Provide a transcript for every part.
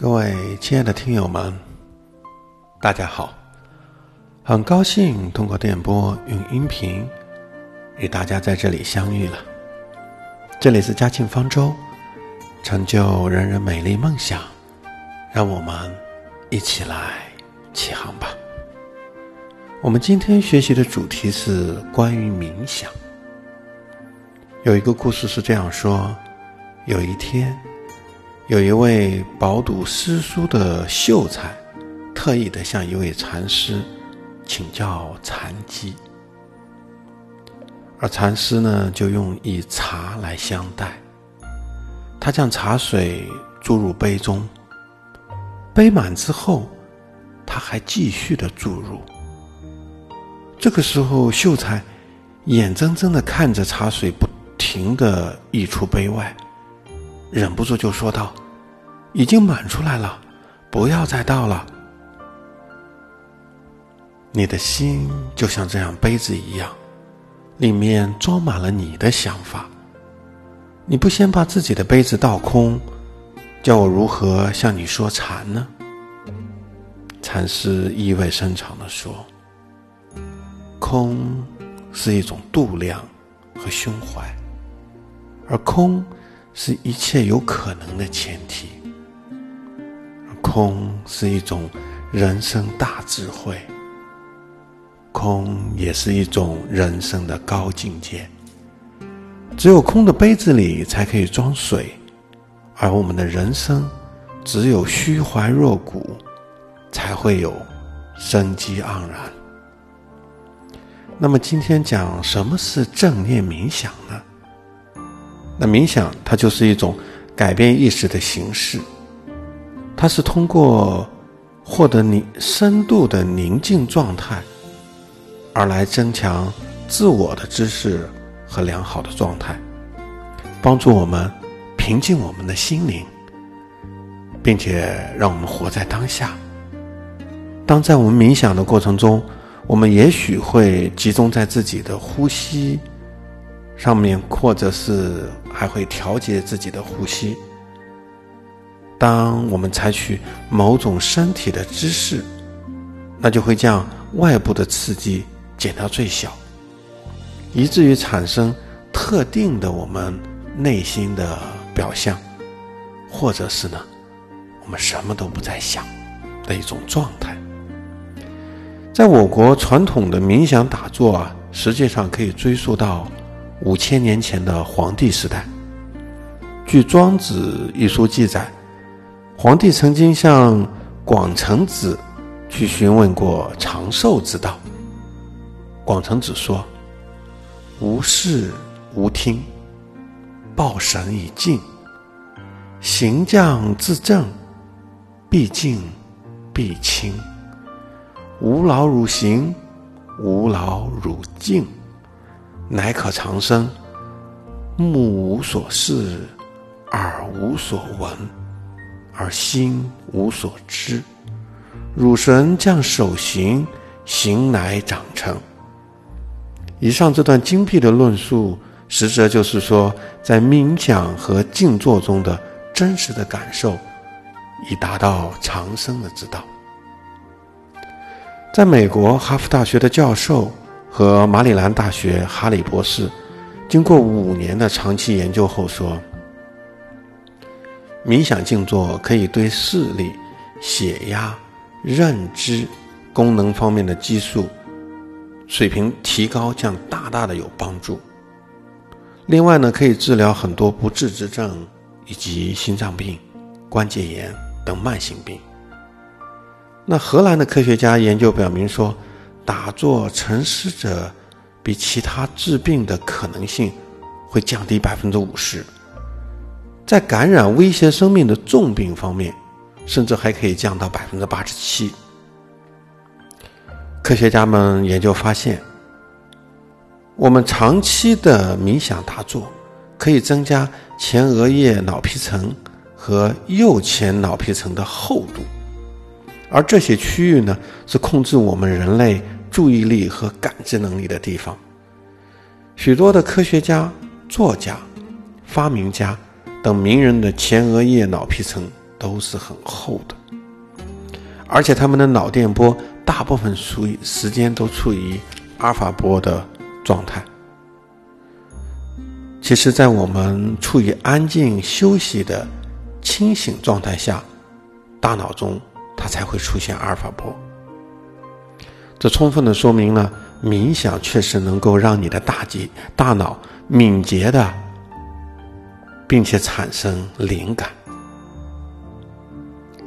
各位亲爱的听友们，大家好！很高兴通过电波用音频与大家在这里相遇了。这里是嘉庆方舟，成就人人美丽梦想，让我们一起来起航吧。我们今天学习的主题是关于冥想。有一个故事是这样说：有一天。有一位饱读诗书的秀才，特意的向一位禅师请教禅机，而禅师呢，就用以茶来相待。他将茶水注入杯中，杯满之后，他还继续的注入。这个时候，秀才眼睁睁的看着茶水不停的溢出杯外。忍不住就说道：“已经满出来了，不要再倒了。”你的心就像这样杯子一样，里面装满了你的想法。你不先把自己的杯子倒空，叫我如何向你说禅呢？禅师意味深长的说：“空是一种度量和胸怀，而空。”是一切有可能的前提。空是一种人生大智慧，空也是一种人生的高境界。只有空的杯子里才可以装水，而我们的人生只有虚怀若谷，才会有生机盎然。那么今天讲什么是正念冥想呢？那冥想，它就是一种改变意识的形式，它是通过获得你深度的宁静状态，而来增强自我的知识和良好的状态，帮助我们平静我们的心灵，并且让我们活在当下。当在我们冥想的过程中，我们也许会集中在自己的呼吸。上面，或者是还会调节自己的呼吸。当我们采取某种身体的姿势，那就会将外部的刺激减到最小，以至于产生特定的我们内心的表象，或者是呢，我们什么都不再想的一种状态。在我国传统的冥想打坐啊，实际上可以追溯到。五千年前的黄帝时代，据《庄子》一书记载，黄帝曾经向广成子去询问过长寿之道。广成子说：“无事无听，抱神以静，行将自正，必静必清，无劳汝行，无劳汝静。”乃可长生。目无所视，耳无所闻，而心无所知。汝神将守行，行乃长成。以上这段精辟的论述，实则就是说，在冥想和静坐中的真实的感受，以达到长生的之道。在美国哈佛大学的教授。和马里兰大学哈里博士经过五年的长期研究后说，冥想静坐可以对视力、血压、认知功能方面的激素水平提高将大大的有帮助。另外呢，可以治疗很多不治之症以及心脏病、关节炎等慢性病。那荷兰的科学家研究表明说。打坐沉思者，比其他治病的可能性会降低百分之五十。在感染威胁生命的重病方面，甚至还可以降到百分之八十七。科学家们研究发现，我们长期的冥想打坐可以增加前额叶脑皮层和右前脑皮层的厚度，而这些区域呢，是控制我们人类。注意力和感知能力的地方，许多的科学家、作家、发明家等名人的前额叶脑皮层都是很厚的，而且他们的脑电波大部分处于时间都处于阿尔法波的状态。其实，在我们处于安静休息的清醒状态下，大脑中它才会出现阿尔法波。这充分的说明了冥想确实能够让你的大节大脑敏捷的，并且产生灵感。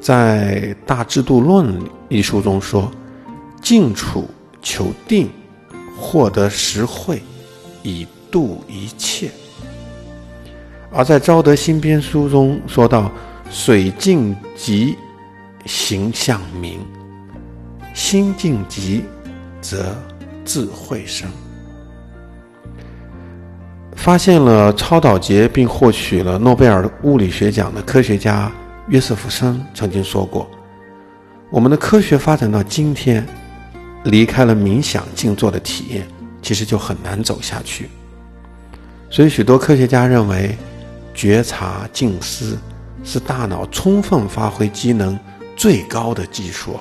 在《大制度论》一书中说：“静处求定，获得实惠，以度一切。”而在《昭德新编》书中说到：“水静极，形象明；心静极，则智慧生。”发现了超导结并获取了诺贝尔物理学奖的科学家。约瑟夫森曾经说过：“我们的科学发展到今天，离开了冥想静坐的体验，其实就很难走下去。所以，许多科学家认为，觉察静思是大脑充分发挥机能最高的技术。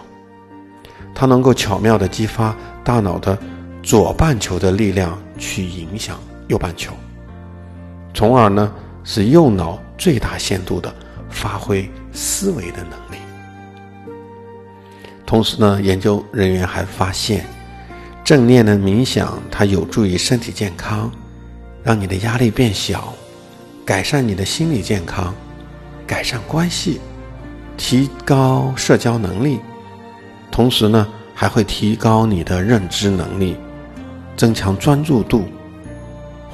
它能够巧妙地激发大脑的左半球的力量去影响右半球，从而呢，使右脑最大限度的。”发挥思维的能力。同时呢，研究人员还发现，正念的冥想它有助于身体健康，让你的压力变小，改善你的心理健康，改善关系，提高社交能力，同时呢，还会提高你的认知能力，增强专注度。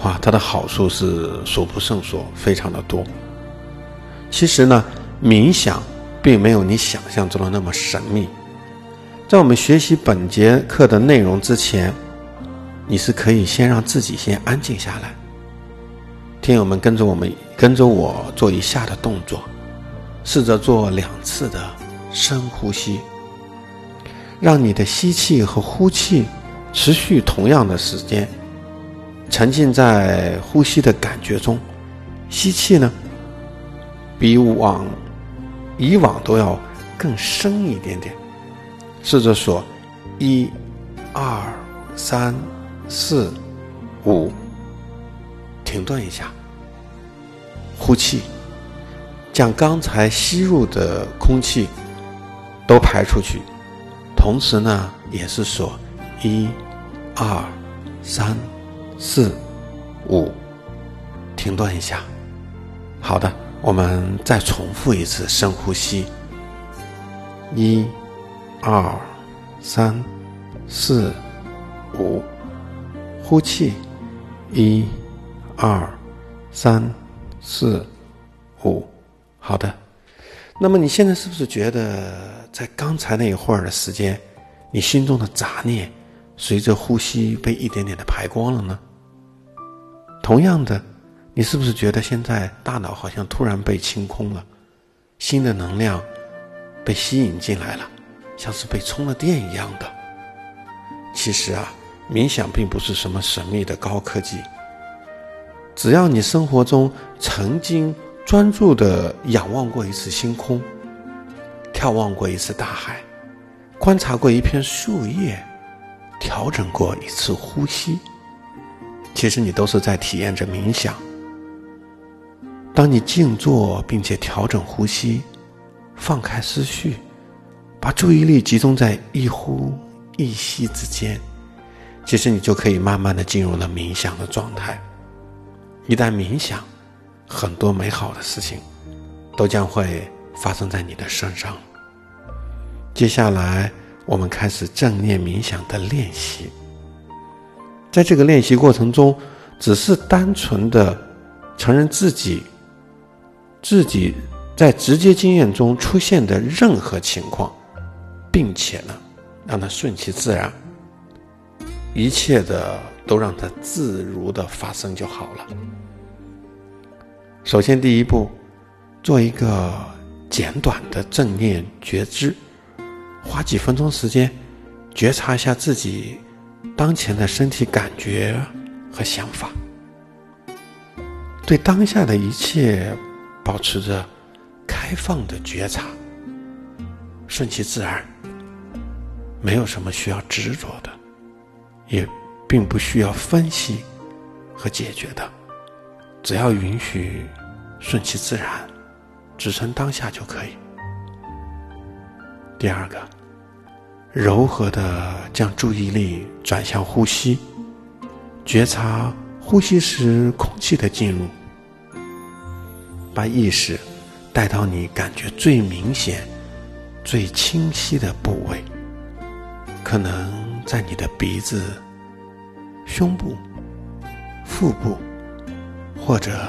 哇，它的好处是数不胜数，非常的多。其实呢，冥想并没有你想象中的那么神秘。在我们学习本节课的内容之前，你是可以先让自己先安静下来。听友们跟着我们，跟着我做以下的动作，试着做两次的深呼吸，让你的吸气和呼气持续同样的时间，沉浸在呼吸的感觉中。吸气呢？比往以往都要更深一点点。试着说：一、二、三、四、五，停顿一下，呼气，将刚才吸入的空气都排出去。同时呢，也是说：一、二、三、四、五，停顿一下。好的。我们再重复一次深呼吸，一、二、三、四、五，呼气，一、二、三、四、五。好的，那么你现在是不是觉得在刚才那一会儿的时间，你心中的杂念随着呼吸被一点点的排光了呢？同样的。你是不是觉得现在大脑好像突然被清空了，新的能量被吸引进来了，像是被充了电一样的？其实啊，冥想并不是什么神秘的高科技，只要你生活中曾经专注的仰望过一次星空，眺望过一次大海，观察过一片树叶，调整过一次呼吸，其实你都是在体验着冥想。当你静坐，并且调整呼吸，放开思绪，把注意力集中在一呼一吸之间，其实你就可以慢慢的进入了冥想的状态。一旦冥想，很多美好的事情都将会发生在你的身上。接下来，我们开始正念冥想的练习。在这个练习过程中，只是单纯的承认自己。自己在直接经验中出现的任何情况，并且呢，让它顺其自然，一切的都让它自如的发生就好了。首先，第一步，做一个简短的正念觉知，花几分钟时间，觉察一下自己当前的身体感觉和想法，对当下的一切。保持着开放的觉察，顺其自然，没有什么需要执着的，也并不需要分析和解决的，只要允许顺其自然，只存当下就可以。第二个，柔和的将注意力转向呼吸，觉察呼吸时空气的进入。把意识带到你感觉最明显、最清晰的部位，可能在你的鼻子、胸部、腹部或者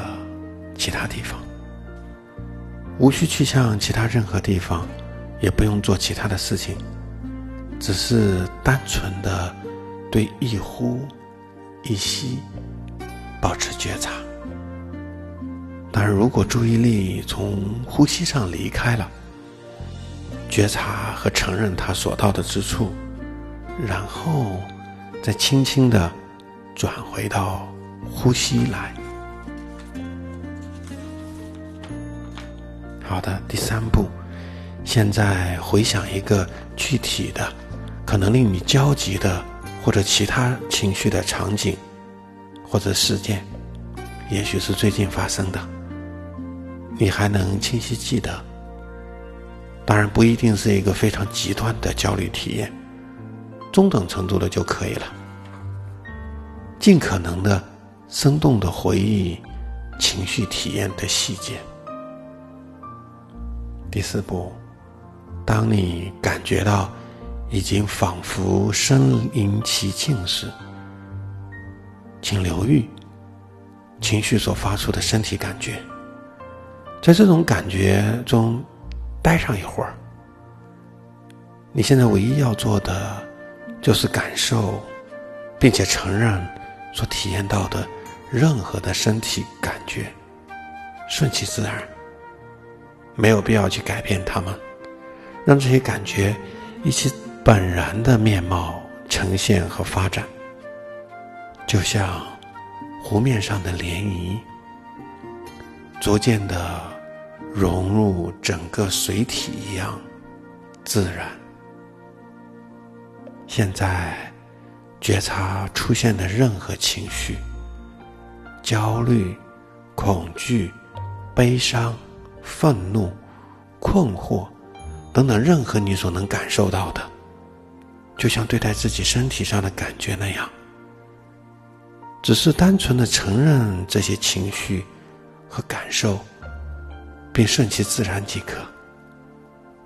其他地方。无需去向其他任何地方，也不用做其他的事情，只是单纯的对一呼一吸保持觉察。但如果注意力从呼吸上离开了，觉察和承认它所到的之处，然后再轻轻的转回到呼吸来。好的，第三步，现在回想一个具体的、可能令你焦急的或者其他情绪的场景或者事件，也许是最近发生的。你还能清晰记得？当然不一定是一个非常极端的焦虑体验，中等程度的就可以了。尽可能的生动的回忆情绪体验的细节。第四步，当你感觉到已经仿佛身临其境时，请留意情绪所发出的身体感觉。在这种感觉中待上一会儿，你现在唯一要做的就是感受，并且承认所体验到的任何的身体感觉，顺其自然，没有必要去改变它们，让这些感觉一起本然的面貌呈现和发展，就像湖面上的涟漪，逐渐的。融入整个水体一样自然。现在，觉察出现的任何情绪，焦虑、恐惧、悲伤、愤怒、困惑等等，任何你所能感受到的，就像对待自己身体上的感觉那样，只是单纯的承认这些情绪和感受。并顺其自然即可，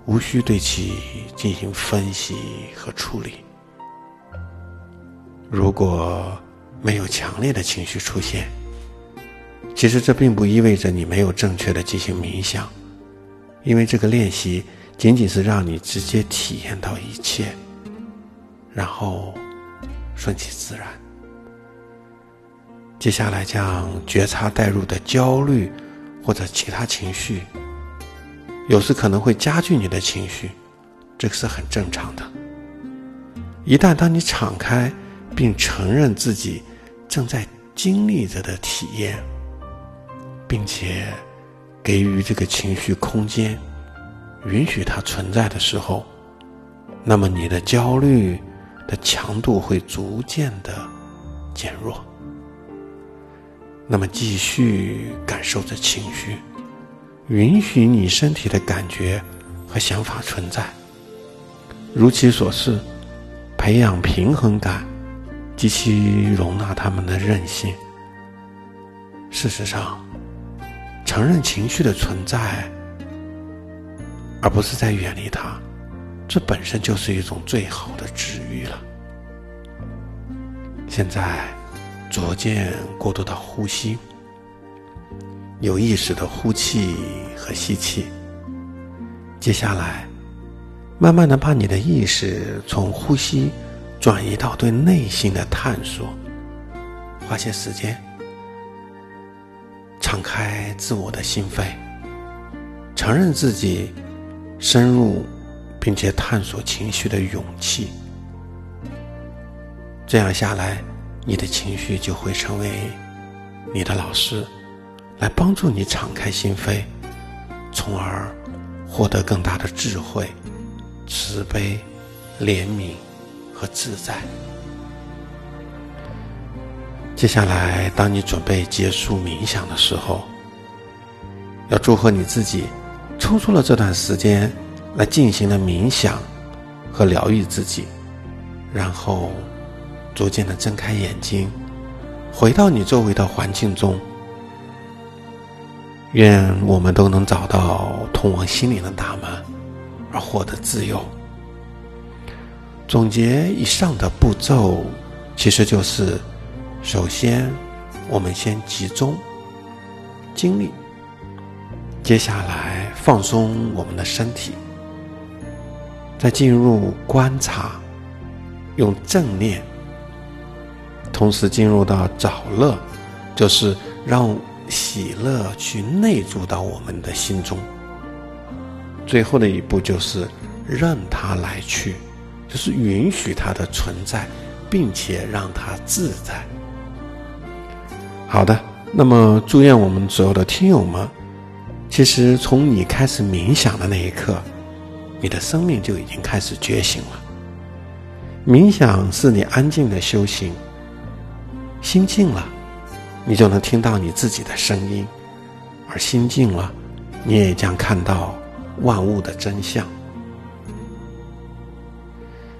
无需对其进行分析和处理。如果没有强烈的情绪出现，其实这并不意味着你没有正确的进行冥想，因为这个练习仅仅是让你直接体验到一切，然后顺其自然。接下来将觉察带入的焦虑。或者其他情绪，有时可能会加剧你的情绪，这个是很正常的。一旦当你敞开并承认自己正在经历着的体验，并且给予这个情绪空间，允许它存在的时候，那么你的焦虑的强度会逐渐的减弱。那么，继续感受着情绪，允许你身体的感觉和想法存在，如其所示，培养平衡感及其容纳他们的韧性。事实上，承认情绪的存在，而不是在远离它，这本身就是一种最好的治愈了。现在。逐渐过渡到呼吸，有意识的呼气和吸气。接下来，慢慢的把你的意识从呼吸转移到对内心的探索，花些时间，敞开自我的心扉，承认自己深入并且探索情绪的勇气。这样下来。你的情绪就会成为你的老师，来帮助你敞开心扉，从而获得更大的智慧、慈悲、怜悯和自在。接下来，当你准备结束冥想的时候，要祝贺你自己抽出了这段时间来进行了冥想和疗愈自己，然后逐渐的睁开眼睛，回到你周围的环境中。愿我们都能找到通往心灵的大门，而获得自由。总结以上的步骤，其实就是：首先，我们先集中精力；接下来，放松我们的身体；再进入观察，用正念；同时进入到找乐，就是让。喜乐去内住到我们的心中。最后的一步就是让它来去，就是允许它的存在，并且让它自在。好的，那么祝愿我们所有的听友们，其实从你开始冥想的那一刻，你的生命就已经开始觉醒了。冥想是你安静的修行，心静了。你就能听到你自己的声音，而心静了，你也将看到万物的真相。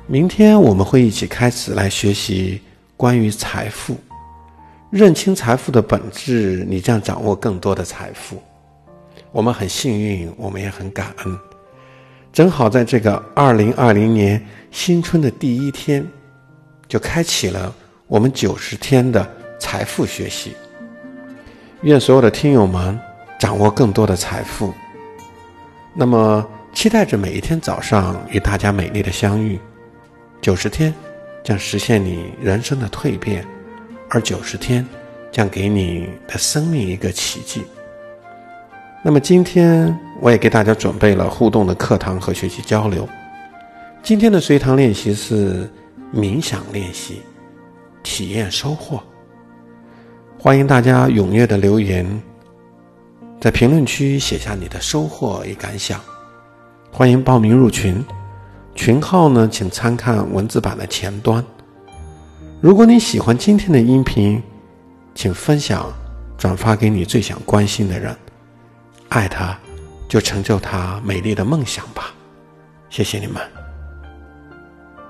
明天我们会一起开始来学习关于财富，认清财富的本质，你将掌握更多的财富。我们很幸运，我们也很感恩，正好在这个二零二零年新春的第一天，就开启了我们九十天的。财富学习，愿所有的听友们掌握更多的财富。那么，期待着每一天早上与大家美丽的相遇。九十天将实现你人生的蜕变，而九十天将给你的生命一个奇迹。那么，今天我也给大家准备了互动的课堂和学习交流。今天的随堂练习是冥想练习，体验收获。欢迎大家踊跃的留言，在评论区写下你的收获与感想。欢迎报名入群，群号呢，请参看文字版的前端。如果你喜欢今天的音频，请分享、转发给你最想关心的人，爱他，就成就他美丽的梦想吧。谢谢你们。